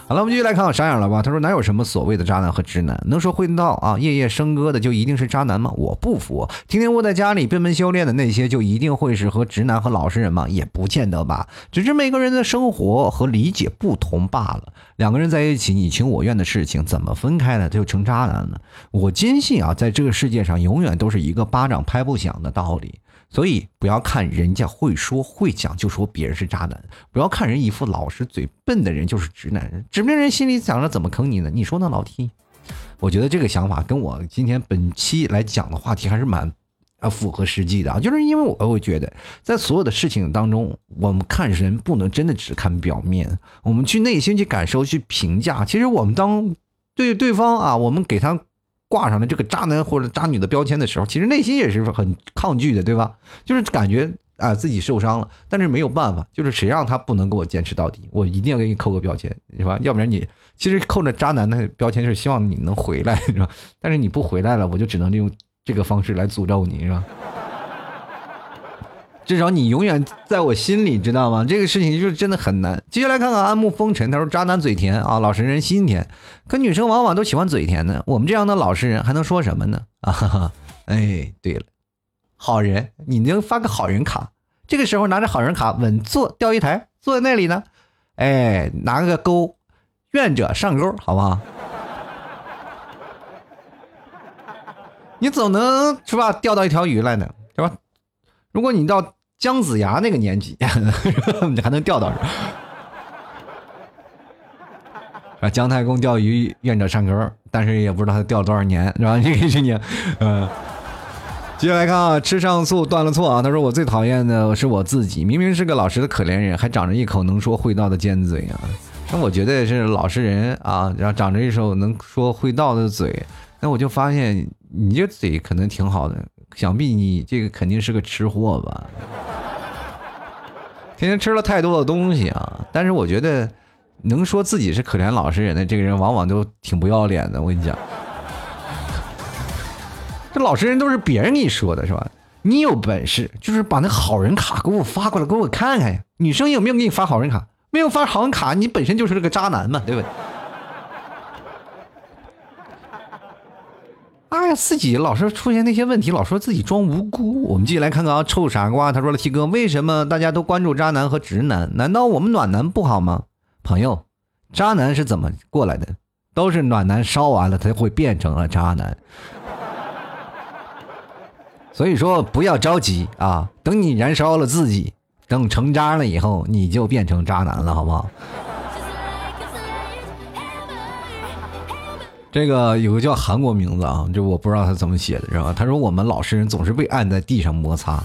好了，我们继续来看我傻眼了吧？他说哪有什么所谓的渣男和直男？能说会道啊，夜夜笙歌的就一定是渣男吗？我不服。天天窝在家里闭门修炼的那些就一定会是和直男和老实人吗？也不见得吧，只是每个人的生活和理解不同罢了。两个人在一起你情我愿的事情，怎么分开了就成渣男了？我坚信啊，在这个世界上永远都是一个巴掌拍不响的道理。所以不要看人家会说会讲就说别人是渣男，不要看人一副老实嘴笨的人就是直男人，指不定人心里想着怎么坑你呢？你说呢，老 T？我觉得这个想法跟我今天本期来讲的话题还是蛮啊符合实际的啊，就是因为我会觉得在所有的事情当中，我们看人不能真的只看表面，我们去内心去感受去评价。其实我们当对对方啊，我们给他。挂上了这个渣男或者渣女的标签的时候，其实内心也是很抗拒的，对吧？就是感觉啊自己受伤了，但是没有办法，就是谁让他不能给我坚持到底，我一定要给你扣个标签，是吧？要不然你其实扣着渣男的标签是希望你能回来，是吧？但是你不回来了，我就只能利用这个方式来诅咒你，是吧？至少你永远在我心里，知道吗？这个事情就是真的很难。接下来看看安慕风尘，他说：“渣男嘴甜啊，老实人心甜。可女生往往都喜欢嘴甜的，我们这样的老实人还能说什么呢？啊哈哈！哎，对了，好人，你能发个好人卡？这个时候拿着好人卡稳坐钓鱼台，坐在那里呢，哎，拿个钩，愿者上钩，好不好？<laughs> 你总能是吧？钓到一条鱼来呢，是吧？”如果你到姜子牙那个年纪，你 <laughs> 还能钓到。啊，姜太公钓鱼愿者上钩，但是也不知道他钓了多少年，是吧？这个事情，嗯。接下来看啊，吃上醋断了错啊。他说我最讨厌的是我自己，明明是个老实的可怜人，还长着一口能说会道的尖嘴啊。那我觉得是老实人啊，然后长着一手能说会道的嘴，那我就发现你这嘴可能挺好的。想必你这个肯定是个吃货吧？天天吃了太多的东西啊！但是我觉得，能说自己是可怜老实人的这个人，往往都挺不要脸的。我跟你讲，这老实人都是别人给你说的，是吧？你有本事就是把那好人卡给我发过来，给我看看呀！女生有没有给你发好人卡？没有发好人卡，你本身就是个渣男嘛，对不对？哎呀，自己老是出现那些问题，老说自己装无辜。我们继续来看看啊，臭傻瓜，他说了：“T 哥，为什么大家都关注渣男和直男？难道我们暖男不好吗？”朋友，渣男是怎么过来的？都是暖男烧完了，他会变成了渣男。所以说，不要着急啊，等你燃烧了自己，等成渣了以后，你就变成渣男了，好不好？这个有个叫韩国名字啊，就我不知道他怎么写的，是吧？他说我们老实人总是被按在地上摩擦，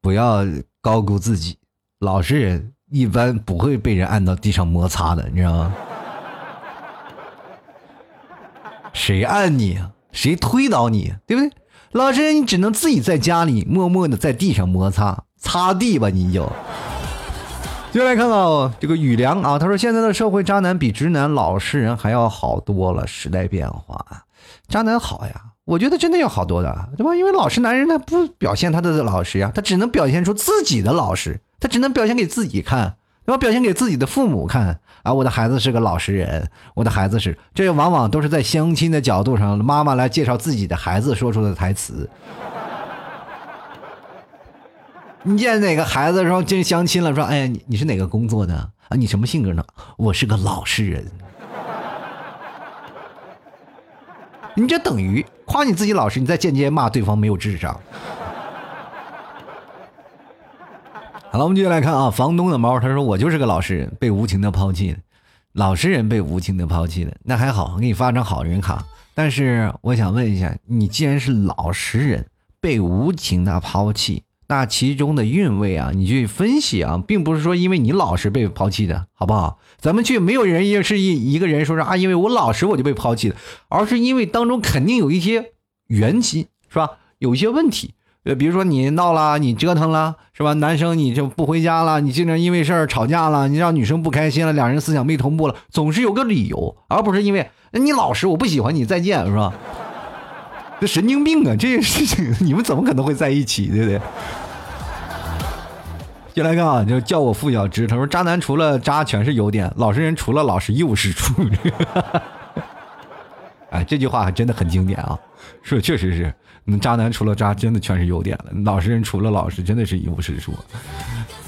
不要高估自己，老实人一般不会被人按到地上摩擦的，你知道吗？谁按你啊？谁推倒你？对不对？老实人你只能自己在家里默默的在地上摩擦，擦地吧，你就。接下来看到这个雨良啊，他说现在的社会渣男比直男老实人还要好多了。时代变化，渣男好呀，我觉得真的要好多的，对吧？因为老实男人他不表现他的老实呀，他只能表现出自己的老实，他只能表现给自己看，对吧？表现给自己的父母看啊，我的孩子是个老实人，我的孩子是，这往往都是在相亲的角度上，妈妈来介绍自己的孩子说出的台词。你见哪个孩子说进相亲了，说哎呀，你你是哪个工作的啊？你什么性格呢？我是个老实人。你这等于夸你自己老实，你在间接骂对方没有智商。好了，我们继续来看啊，房东的猫，他说我就是个老实人，被无情的抛弃了。老实人被无情的抛弃了，那还好我，给你发张好人卡。但是我想问一下，你既然是老实人，被无情的抛弃。那其中的韵味啊，你去分析啊，并不是说因为你老实被抛弃的，好不好？咱们去没有人也是一一个人说说啊，因为我老实我就被抛弃的，而是因为当中肯定有一些原因，是吧？有一些问题，呃，比如说你闹了，你折腾了，是吧？男生你就不回家了，你经常因为事儿吵架了，你让女生不开心了，两人思想没同步了，总是有个理由，而不是因为你老实我不喜欢你再见，是吧？这神经病啊！这件事情 <laughs> 你们怎么可能会在一起，对不对？就来看啊，就叫我付小芝，他说渣男除了渣全是优点，老实人除了老实一无是处。哈哈哈哎，这句话还真的很经典啊！说确实是，那，渣男除了渣，真的全是优点了；老实人除了老实，真的是一无是处。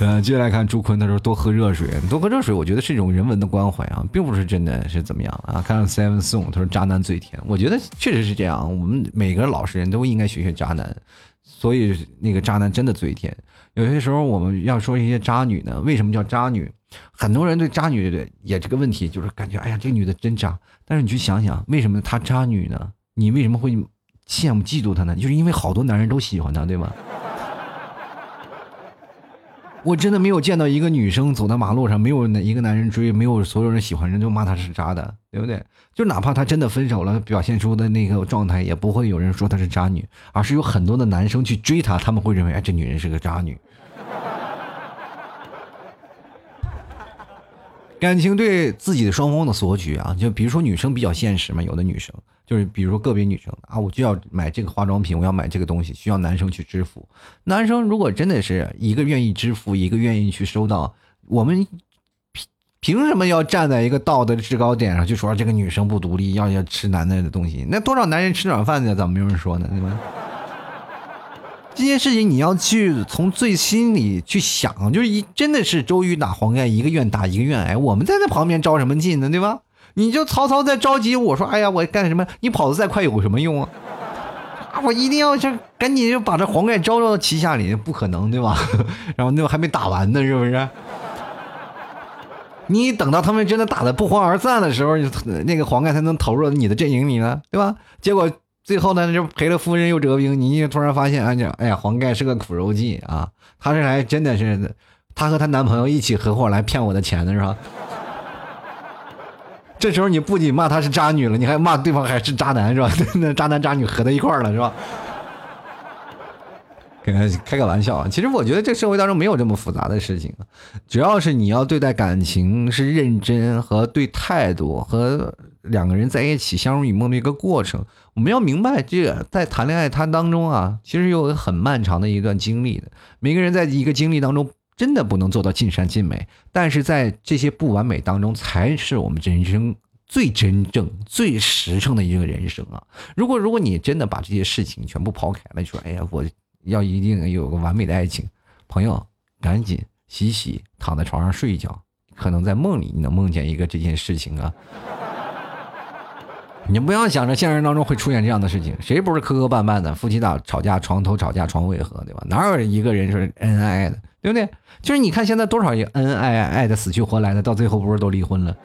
嗯，接下来看朱坤，他说多喝热水，多喝热水，我觉得是一种人文的关怀啊，并不是真的是怎么样啊。看 Seven Song，他说渣男最甜，我觉得确实是这样。我们每个老实人都应该学学渣男，所以那个渣男真的最甜。有些时候我们要说一些渣女呢，为什么叫渣女？很多人对渣女也这个问题，就是感觉哎呀，这个女的真渣。但是你去想想，为什么她渣女呢？你为什么会羡慕嫉妒她呢？就是因为好多男人都喜欢她，对吗？我真的没有见到一个女生走在马路上，没有一个男人追，没有所有人喜欢，人就骂她是渣的，对不对？就哪怕她真的分手了，表现出的那个状态，也不会有人说她是渣女，而是有很多的男生去追她，他们会认为，哎，这女人是个渣女。感情对自己的双方的索取啊，就比如说女生比较现实嘛，有的女生就是比如说个别女生啊，我就要买这个化妆品，我要买这个东西，需要男生去支付。男生如果真的是一个愿意支付，一个愿意去收到，我们凭凭什么要站在一个道德的制高点上，就说这个女生不独立，要要吃男的的东西？那多少男人吃软饭的，怎么没有人说呢？对吧？这件事情你要去从最心里去想，就是一真的是周瑜打黄盖，一个愿打一个愿挨。我们在那旁边着什么劲呢？对吧？你就曹操在着急，我说哎呀，我干什么？你跑得再快有什么用啊？啊，我一定要去赶紧就把这黄盖招到旗下里，不可能对吧？<laughs> 然后那还没打完呢，是不是？你等到他们真的打的不欢而散的时候，那个黄盖才能投入你的阵营里呢，对吧？结果。最后呢，就赔了夫人又折兵。你突然发现，哎呀，哎呀，黄盖是个苦肉计啊！他是来真的是，她和她男朋友一起合伙来骗我的钱的是吧？这时候你不仅骂她是渣女了，你还骂对方还是渣男是吧？<laughs> 那渣男渣女合在一块儿了是吧？<laughs> 开开个玩笑啊！其实我觉得这社会当中没有这么复杂的事情，只要是你要对待感情是认真和对态度和。两个人在一起相濡以沫的一个过程，我们要明白，这个在谈恋爱它当中啊，其实有很漫长的一段经历的。每个人在一个经历当中，真的不能做到尽善尽美，但是在这些不完美当中，才是我们人生最真正、最实诚的一个人生啊！如果如果你真的把这些事情全部抛开了，说哎呀，我要一定有个完美的爱情，朋友，赶紧洗洗，躺在床上睡一觉，可能在梦里你能梦见一个这件事情啊。你不要想着现实当中会出现这样的事情，谁不是磕磕绊绊的？夫妻俩吵架，床头吵架床尾和，对吧？哪有一个人是恩恩爱爱的，对不对？就是你看现在多少恩恩爱爱爱的死去活来的，到最后不是都离婚了？<laughs>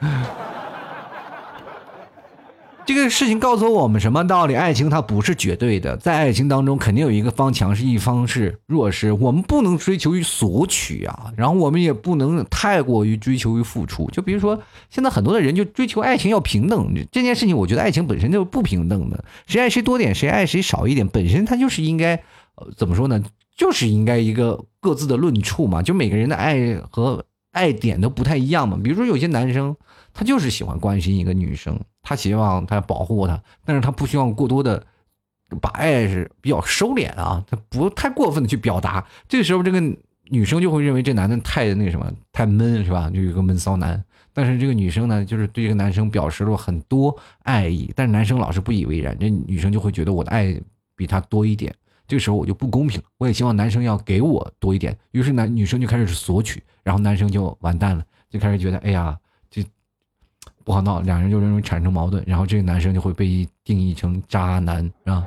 这个事情告诉我们什么道理？爱情它不是绝对的，在爱情当中肯定有一个方强势，一方是弱势。我们不能追求于索取啊，然后我们也不能太过于追求于付出。就比如说，现在很多的人就追求爱情要平等这件事情，我觉得爱情本身就是不平等的，谁爱谁多点，谁爱谁少一点，本身它就是应该，呃，怎么说呢？就是应该一个各自的论处嘛。就每个人的爱和爱点都不太一样嘛。比如说有些男生，他就是喜欢关心一个女生。他希望他保护她，但是他不希望过多的把爱是比较收敛啊，他不太过分的去表达。这时候，这个女生就会认为这男的太那什么，太闷是吧？就有个闷骚男。但是这个女生呢，就是对这个男生表示了很多爱意，但是男生老是不以为然，这女生就会觉得我的爱比他多一点。这时候我就不公平，我也希望男生要给我多一点。于是男女生就开始索取，然后男生就完蛋了，就开始觉得哎呀。这不好闹，两人就容易产生矛盾，然后这个男生就会被定义成渣男，啊？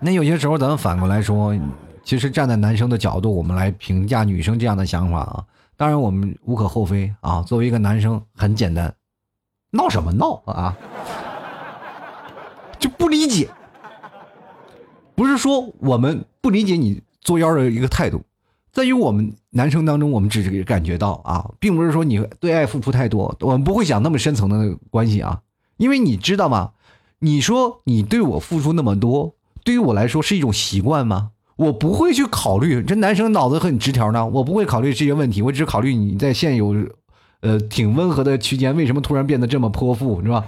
那有些时候咱们反过来说，其实站在男生的角度，我们来评价女生这样的想法啊，当然我们无可厚非啊。作为一个男生，很简单，闹什么闹啊？<laughs> 就不理解，不是说我们不理解你作妖的一个态度。在于我们男生当中，我们只是感觉到啊，并不是说你对爱付出太多，我们不会想那么深层的关系啊，因为你知道吗？你说你对我付出那么多，对于我来说是一种习惯吗？我不会去考虑，这男生脑子很直条呢，我不会考虑这些问题，我只考虑你在现有，呃，挺温和的区间，为什么突然变得这么泼妇，是吧？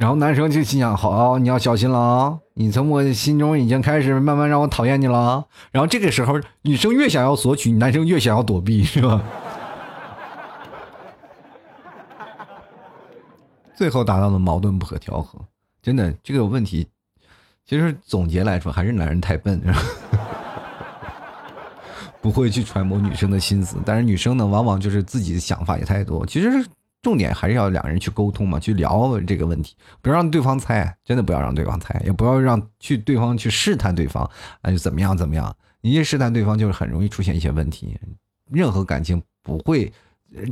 然后男生就心想：好，你要小心了啊！你从我心中已经开始慢慢让我讨厌你了。然后这个时候，女生越想要索取，男生越想要躲避，是吧？最后达到了矛盾不可调和。真的，这个问题，其实总结来说，还是男人太笨，<laughs> 不会去揣摩女生的心思。但是女生呢，往往就是自己的想法也太多。其实重点还是要两人去沟通嘛，去聊这个问题，不要让对方猜，真的不要让对方猜，也不要让去对方去试探对方，哎，怎么样怎么样？你一试探对方，就是很容易出现一些问题。任何感情不会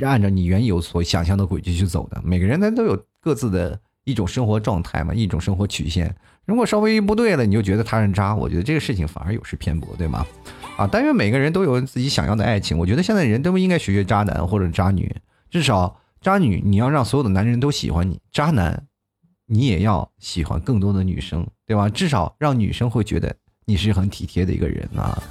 按照你原有所想象的轨迹去走的。每个人他都有各自的。一种生活状态嘛，一种生活曲线。如果稍微一不对了，你就觉得他人渣，我觉得这个事情反而有失偏颇，对吗？啊，但愿每个人都有自己想要的爱情。我觉得现在人都应该学学渣男或者渣女，至少渣女你要让所有的男人都喜欢你，渣男你也要喜欢更多的女生，对吧？至少让女生会觉得你是很体贴的一个人啊。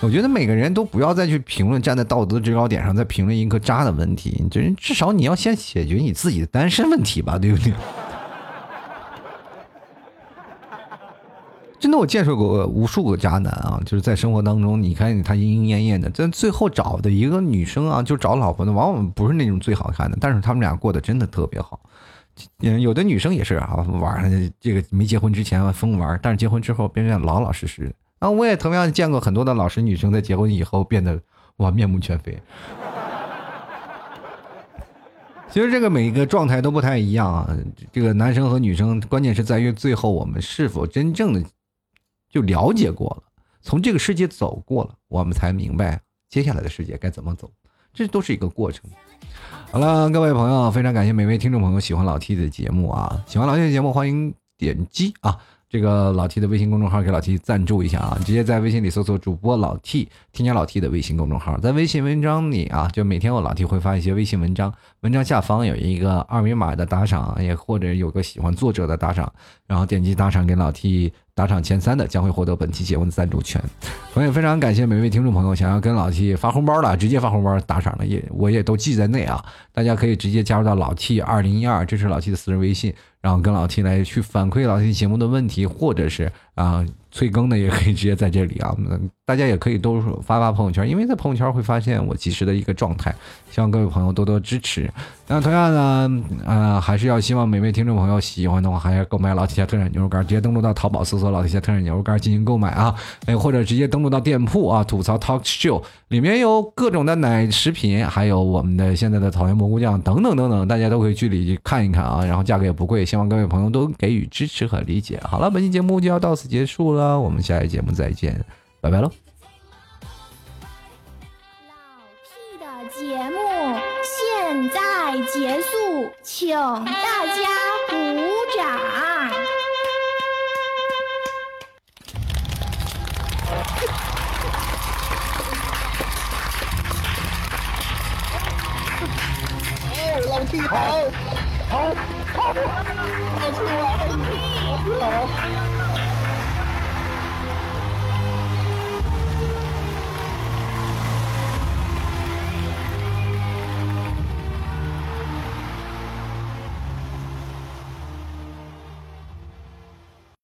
我觉得每个人都不要再去评论，站在道德制高点上再评论一个渣的问题，这人至少你要先解决你自己的单身问题吧，对不对？真的，我见识过无数个渣男啊！就是在生活当中，你看他莺莺燕燕的，但最后找的一个女生啊，就找老婆的，往往不是那种最好看的，但是他们俩过得真的特别好。嗯，有的女生也是啊，玩这个没结婚之前疯玩，但是结婚之后变得老老实实。啊，我也同样见过很多的老实女生，在结婚以后变得哇面目全非。其实这个每一个状态都不太一样啊，这个男生和女生，关键是在于最后我们是否真正的。就了解过了，从这个世界走过了，我们才明白接下来的世界该怎么走，这都是一个过程。好了，各位朋友，非常感谢每位听众朋友喜欢老 T 的节目啊，喜欢老 T 的节目，欢迎点击啊。这个老 T 的微信公众号给老 T 赞助一下啊！直接在微信里搜索主播老 T，添加老 T 的微信公众号，在微信文章里啊，就每天我老 T 会发一些微信文章，文章下方有一个二维码的打赏，也或者有个喜欢作者的打赏，然后点击打赏给老 T 打赏前三的，将会获得本期节目的赞助权。我也非常感谢每位听众朋友想要跟老 T 发红包的，直接发红包打赏的，也我也都记在内啊，大家可以直接加入到老 T 二零一二，这是老 T 的私人微信。然后跟老 T 来去反馈老 T 节目的问题，或者是啊催更的，也可以直接在这里啊。<laughs> 大家也可以都发发朋友圈，因为在朋友圈会发现我及时的一个状态。希望各位朋友多多支持。那同样呢，呃，还是要希望每位听众朋友喜欢的话，还要购买老铁家特产牛肉干，直接登录到淘宝搜索老铁家特产牛肉干进行购买啊。哎，或者直接登录到店铺啊，吐槽 Talk Show 里面有各种的奶食品，还有我们的现在的草原蘑菇酱等等等等，大家都可以去里去看一看啊。然后价格也不贵，希望各位朋友都给予支持和理解。好了，本期节目就要到此结束了，我们下期节目再见，拜拜喽。在结束，请大家鼓掌。哎，老弟好，好，好，老弟好，好。